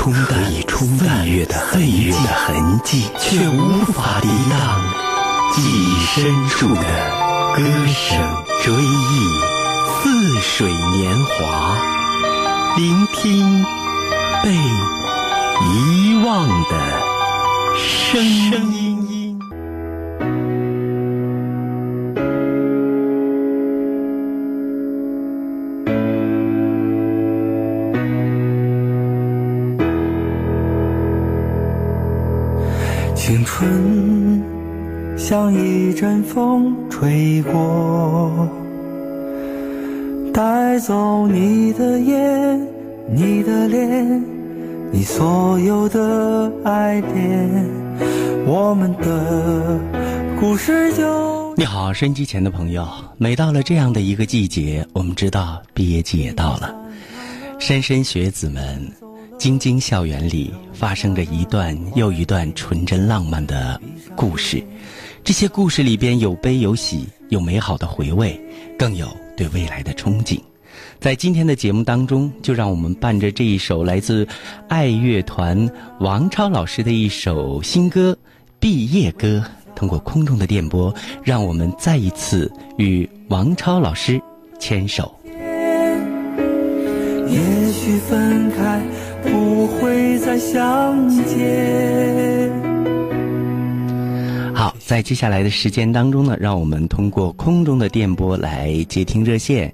冲淡岁月的岁月的痕迹，却无法抵挡记忆深处的歌声。追忆似水年华，聆听被遗忘的声音。像一阵风吹过，带走你的眼、你的脸、你所有的爱恋，我们的故事就。你好，收音机前的朋友，每到了这样的一个季节，我们知道毕业季也到了，莘莘学子们。京津校园里发生着一段又一段纯真浪漫的故事，这些故事里边有悲有喜，有美好的回味，更有对未来的憧憬。在今天的节目当中，就让我们伴着这一首来自爱乐团王超老师的一首新歌《毕业歌》，通过空中的电波，让我们再一次与王超老师牵手。也许分开。不会再相见。好，在接下来的时间当中呢，让我们通过空中的电波来接听热线。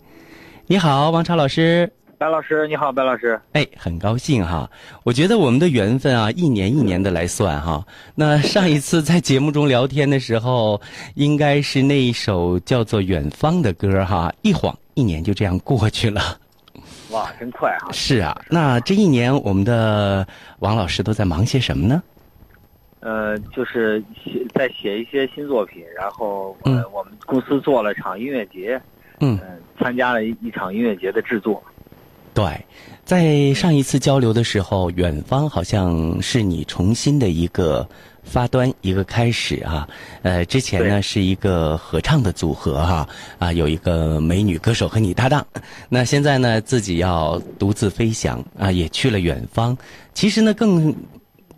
你好，王超老师。白老师，你好，白老师。哎，很高兴哈。我觉得我们的缘分啊，一年一年的来算哈。那上一次在节目中聊天的时候，应该是那一首叫做《远方》的歌哈。一晃一年就这样过去了。哇，真快啊！是啊，那这一年我们的王老师都在忙些什么呢？呃，就是写在写一些新作品，然后呃，我们公司做了场音乐节，嗯，参加了一一场音乐节的制作。对，在上一次交流的时候，远方好像是你重新的一个。发端一个开始啊，呃，之前呢是一个合唱的组合哈，啊，有一个美女歌手和你搭档，那现在呢自己要独自飞翔啊，也去了远方。其实呢，更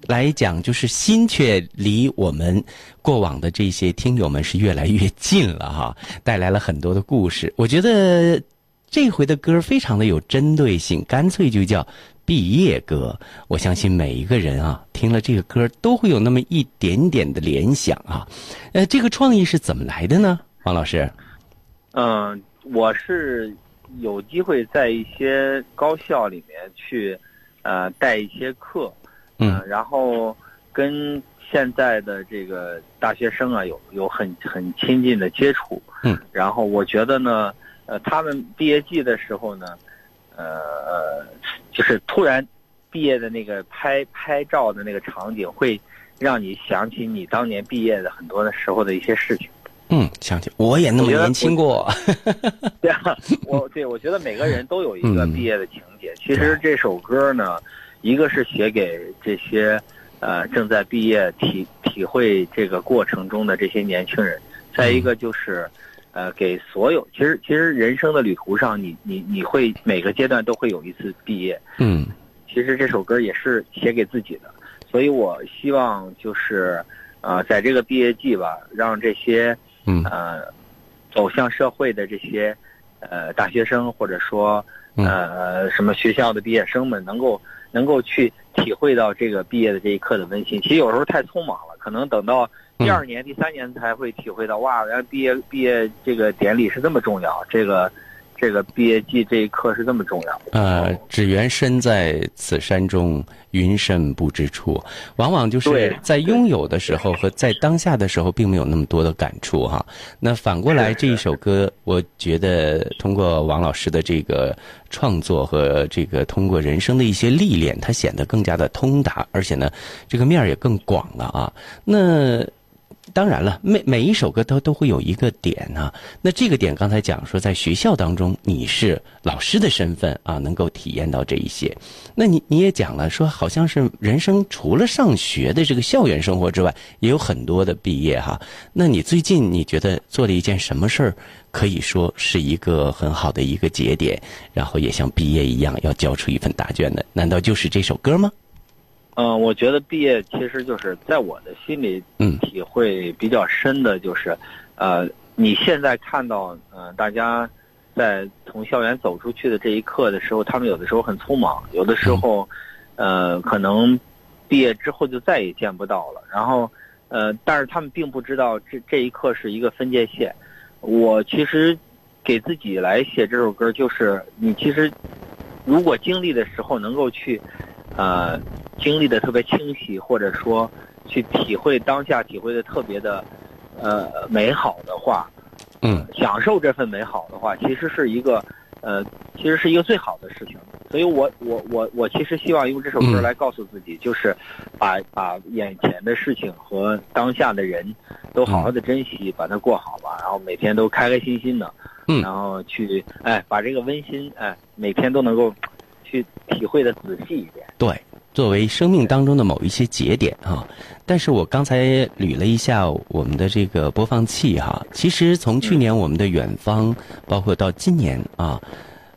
来讲就是心却离我们过往的这些听友们是越来越近了哈，带来了很多的故事。我觉得这回的歌非常的有针对性，干脆就叫。毕业歌，我相信每一个人啊，听了这个歌都会有那么一点点的联想啊。呃，这个创意是怎么来的呢，王老师？嗯，我是有机会在一些高校里面去，呃，带一些课，嗯，然后跟现在的这个大学生啊有有很很亲近的接触，嗯，然后我觉得呢，呃，他们毕业季的时候呢。呃，就是突然毕业的那个拍拍照的那个场景，会让你想起你当年毕业的很多的时候的一些事情。嗯，想起我也那么年轻过。对啊，我对我觉得每个人都有一个毕业的情节。其实这首歌呢，一个是写给这些呃正在毕业体体会这个过程中的这些年轻人，再一个就是。呃，给所有其实其实人生的旅途上，你你你会每个阶段都会有一次毕业。嗯，其实这首歌也是写给自己的，所以我希望就是呃，在这个毕业季吧，让这些嗯呃走向社会的这些呃大学生或者说呃什么学校的毕业生们，能够能够去体会到这个毕业的这一刻的温馨。其实有时候太匆忙了，可能等到。第二年、第三年才会体会到，哇！原来毕业毕业这个典礼是这么重要，这个这个毕业季这一刻是这么重要。呃，只缘身在此山中，云深不知处。往往就是在拥有的时候和在当下的时候，并没有那么多的感触哈。那反过来，这一首歌，我觉得通过王老师的这个创作和这个通过人生的一些历练，它显得更加的通达，而且呢，这个面儿也更广了啊。那。当然了，每每一首歌都都会有一个点啊。那这个点刚才讲说，在学校当中你是老师的身份啊，能够体验到这一些。那你你也讲了说，好像是人生除了上学的这个校园生活之外，也有很多的毕业哈。那你最近你觉得做了一件什么事儿，可以说是一个很好的一个节点，然后也像毕业一样要交出一份答卷的？难道就是这首歌吗？嗯，我觉得毕业其实就是在我的心里，嗯，体会比较深的就是，呃，你现在看到，嗯，大家在从校园走出去的这一刻的时候，他们有的时候很匆忙，有的时候，呃，可能毕业之后就再也见不到了。然后，呃，但是他们并不知道这这一刻是一个分界线。我其实给自己来写这首歌，就是你其实如果经历的时候能够去，呃。经历的特别清晰，或者说去体会当下，体会的特别的，呃，美好的话，嗯，享受这份美好的话，其实是一个，呃，其实是一个最好的事情。所以我我我我其实希望用这首歌来告诉自己，就是把把眼前的事情和当下的人都好好的珍惜，把它过好吧，然后每天都开开心心的，嗯，然后去哎把这个温馨哎每天都能够去体会的仔细一点，对。作为生命当中的某一些节点啊，但是我刚才捋了一下我们的这个播放器哈，其实从去年我们的远方，包括到今年啊，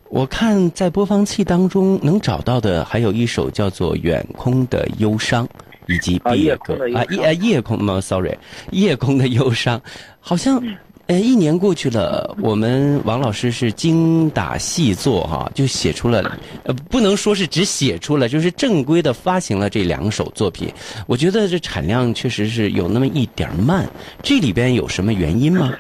我看在播放器当中能找到的还有一首叫做《远空的忧伤》，以及毕业歌啊夜夜空吗？Sorry，夜空的忧伤，好像。呃，一年过去了，我们王老师是精打细做哈，就写出了，呃，不能说是只写出了，就是正规的发行了这两首作品。我觉得这产量确实是有那么一点慢，这里边有什么原因吗？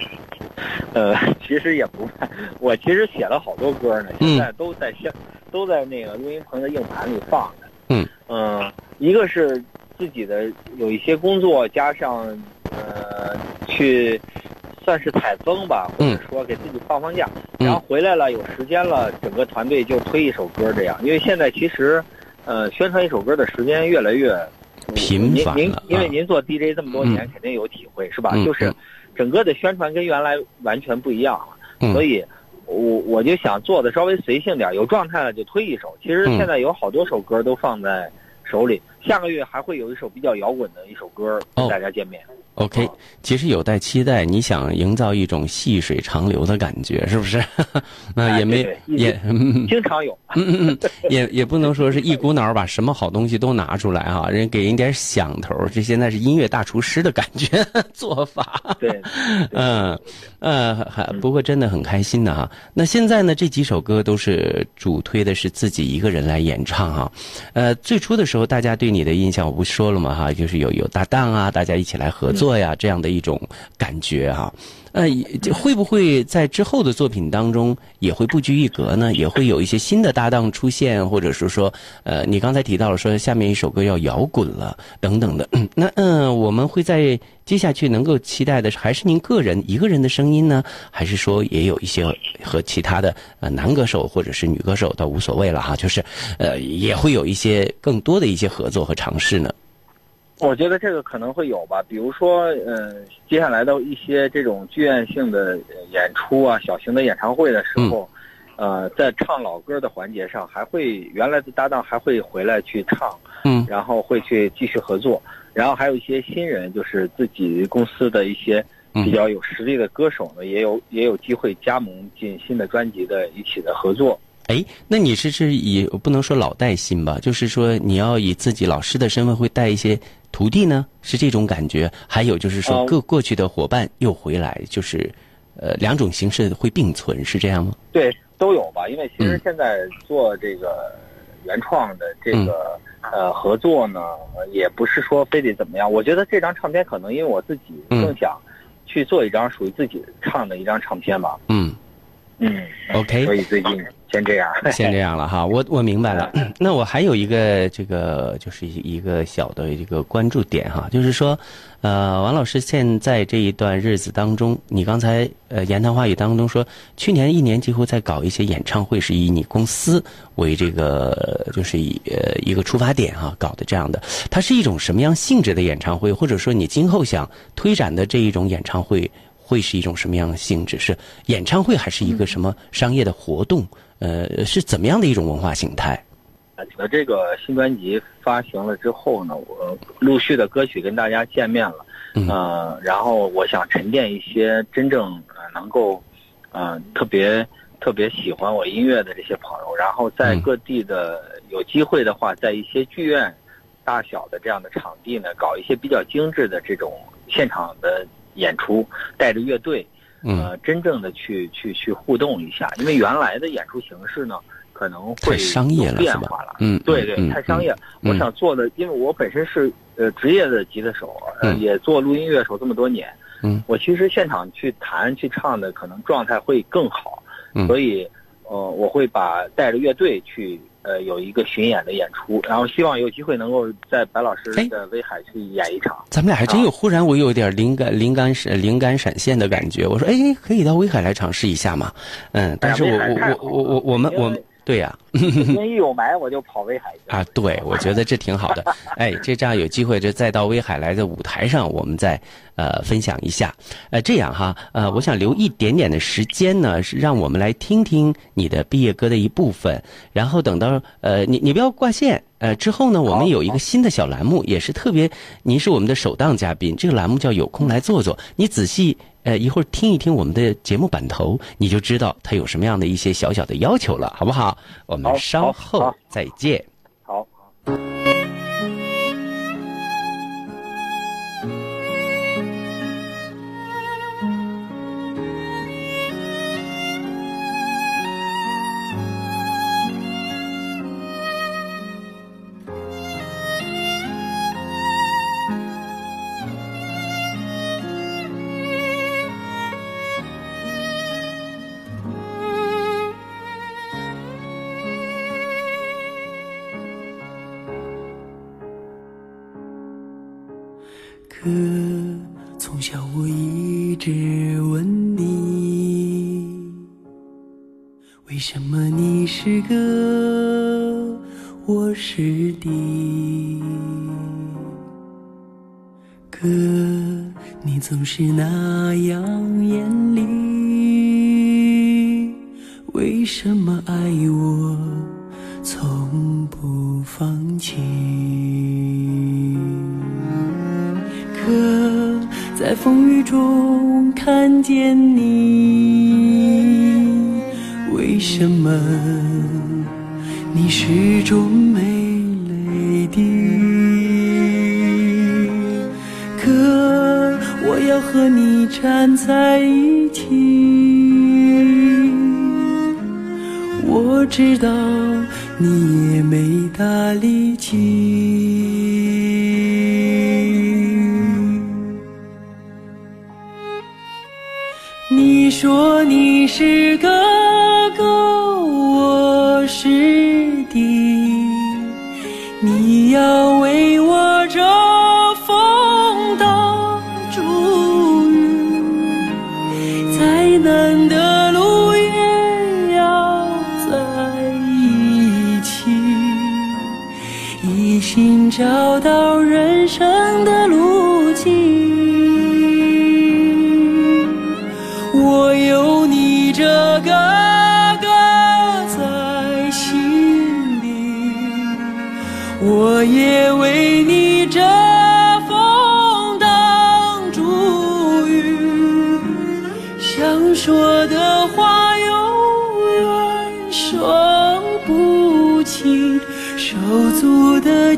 呃，其实也不慢，我其实写了好多歌呢，现在都在现都在那个录音棚的硬盘里放着。嗯嗯，一个是自己的有一些工作，加上呃去。算是采风吧，或者说给自己放放假，然后回来了有时间了，整个团队就推一首歌这样。因为现在其实，呃，宣传一首歌的时间越来越频繁您您因为您做 DJ 这么多年，肯定有体会是吧？就是整个的宣传跟原来完全不一样了，所以，我我就想做的稍微随性点，有状态了就推一首。其实现在有好多首歌都放在手里，下个月还会有一首比较摇滚的一首歌跟大家见面。OK，其实有待期待。你想营造一种细水长流的感觉，是不是？那也没也经常有，也也不能说是一股脑把什么好东西都拿出来哈。人给人点响头，这现在是音乐大厨师的感觉 做法。对，嗯呃，还不过真的很开心的哈。那现在呢，这几首歌都是主推的是自己一个人来演唱哈。呃，最初的时候大家对你的印象我不说了嘛哈，就是有有搭档啊，大家一起来合作。呀，这样的一种感觉哈，呃，会不会在之后的作品当中也会不拘一格呢？也会有一些新的搭档出现，或者是说，呃，你刚才提到了说下面一首歌要摇滚了等等的，那嗯，我们会在接下去能够期待的，还是您个人一个人的声音呢，还是说也有一些和其他的呃男歌手或者是女歌手倒无所谓了哈，就是呃也会有一些更多的一些合作和尝试呢？我觉得这个可能会有吧，比如说，嗯，接下来的一些这种剧院性的演出啊，小型的演唱会的时候，呃，在唱老歌的环节上，还会原来的搭档还会回来去唱，嗯，然后会去继续合作，然后还有一些新人，就是自己公司的一些比较有实力的歌手呢，也有也有机会加盟进新的专辑的一起的合作。哎，那你是是以不能说老带新吧，就是说你要以自己老师的身份会带一些。徒弟呢是这种感觉，还有就是说各过去的伙伴又回来，就是呃两种形式会并存，是这样吗？对，都有吧。因为其实现在做这个原创的这个呃合作呢，也不是说非得怎么样。我觉得这张唱片可能因为我自己更想去做一张属于自己唱的一张唱片吧。嗯。嗯，OK。所以最近先这样，先这样了哈。我我明白了。那我还有一个这个就是一个小的一个关注点哈，就是说，呃，王老师现在这一段日子当中，你刚才呃言谈话语当中说，去年一年几乎在搞一些演唱会，是以你公司为这个就是以呃一个出发点哈搞的这样的。它是一种什么样性质的演唱会，或者说你今后想推展的这一种演唱会？会是一种什么样的性质？是演唱会还是一个什么商业的活动？呃，是怎么样的一种文化形态？呃，这个新专辑发行了之后呢，我陆续的歌曲跟大家见面了，呃，然后我想沉淀一些真正能够，呃，特别特别喜欢我音乐的这些朋友，然后在各地的有机会的话，在一些剧院大小的这样的场地呢，搞一些比较精致的这种现场的。演出带着乐队，呃，真正的去去去互动一下，因为原来的演出形式呢，可能会商业了，变化了。嗯，对对，太商业。我想做的，因为我本身是呃职业的吉他手，呃，也做录音乐手这么多年。嗯，我其实现场去弹去唱的，可能状态会更好。嗯，所以呃，我会把带着乐队去。呃，有一个巡演的演出，然后希望有机会能够在白老师的威海去演一场。咱们俩还真有，忽然我有点灵感，灵感闪，灵感闪现的感觉。我说，哎，可以到威海来尝试一下嘛？嗯，但是我我我我我我们我们。对呀，天一有霾我就跑威海去啊！对，我觉得这挺好的。哎，这这样有机会就再到威海来的舞台上，我们再呃分享一下。呃，这样哈，呃，我想留一点点的时间呢，是让我们来听听你的毕业歌的一部分。然后等到呃，你你不要挂线。呃，之后呢，我们有一个新的小栏目，也是特别，您是我们的首档嘉宾。这个栏目叫“有空来坐坐”，你仔细。呃，一会儿听一听我们的节目版头，你就知道他有什么样的一些小小的要求了，好不好？我们稍后再见。好。可哥从小我一直问你，为什么你是个，我是敌？可你总是那样严厉，为什么爱我从不放弃？可在风雨中看见你，为什么你始终没泪滴？可我要和你站在一起，我知道你也没大力气。是哥哥，我是弟，你要为我遮风挡住雨，再难的路也要在一起，一心找到人生的路径。我的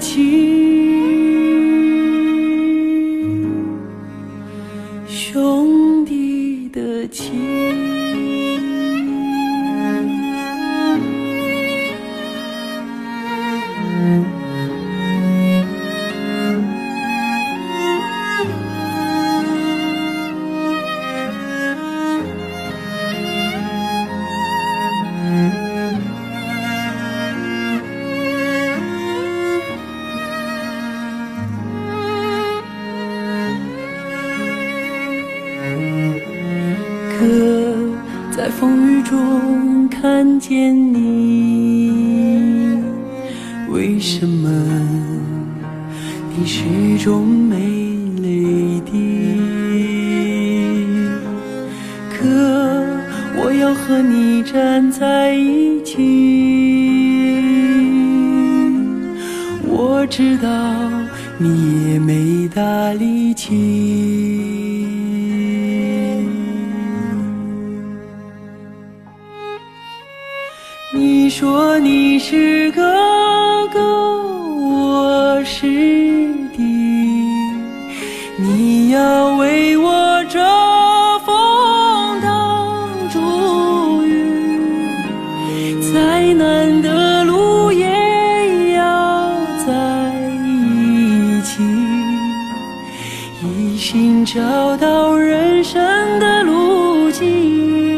在风雨中看见你，为什么你始终没泪滴？可我要和你站在一起，我知道你也没大力气。说你是哥哥，我是弟，你要为我遮风挡竹雨，再难的路也要在一起，一心找到人生的路径。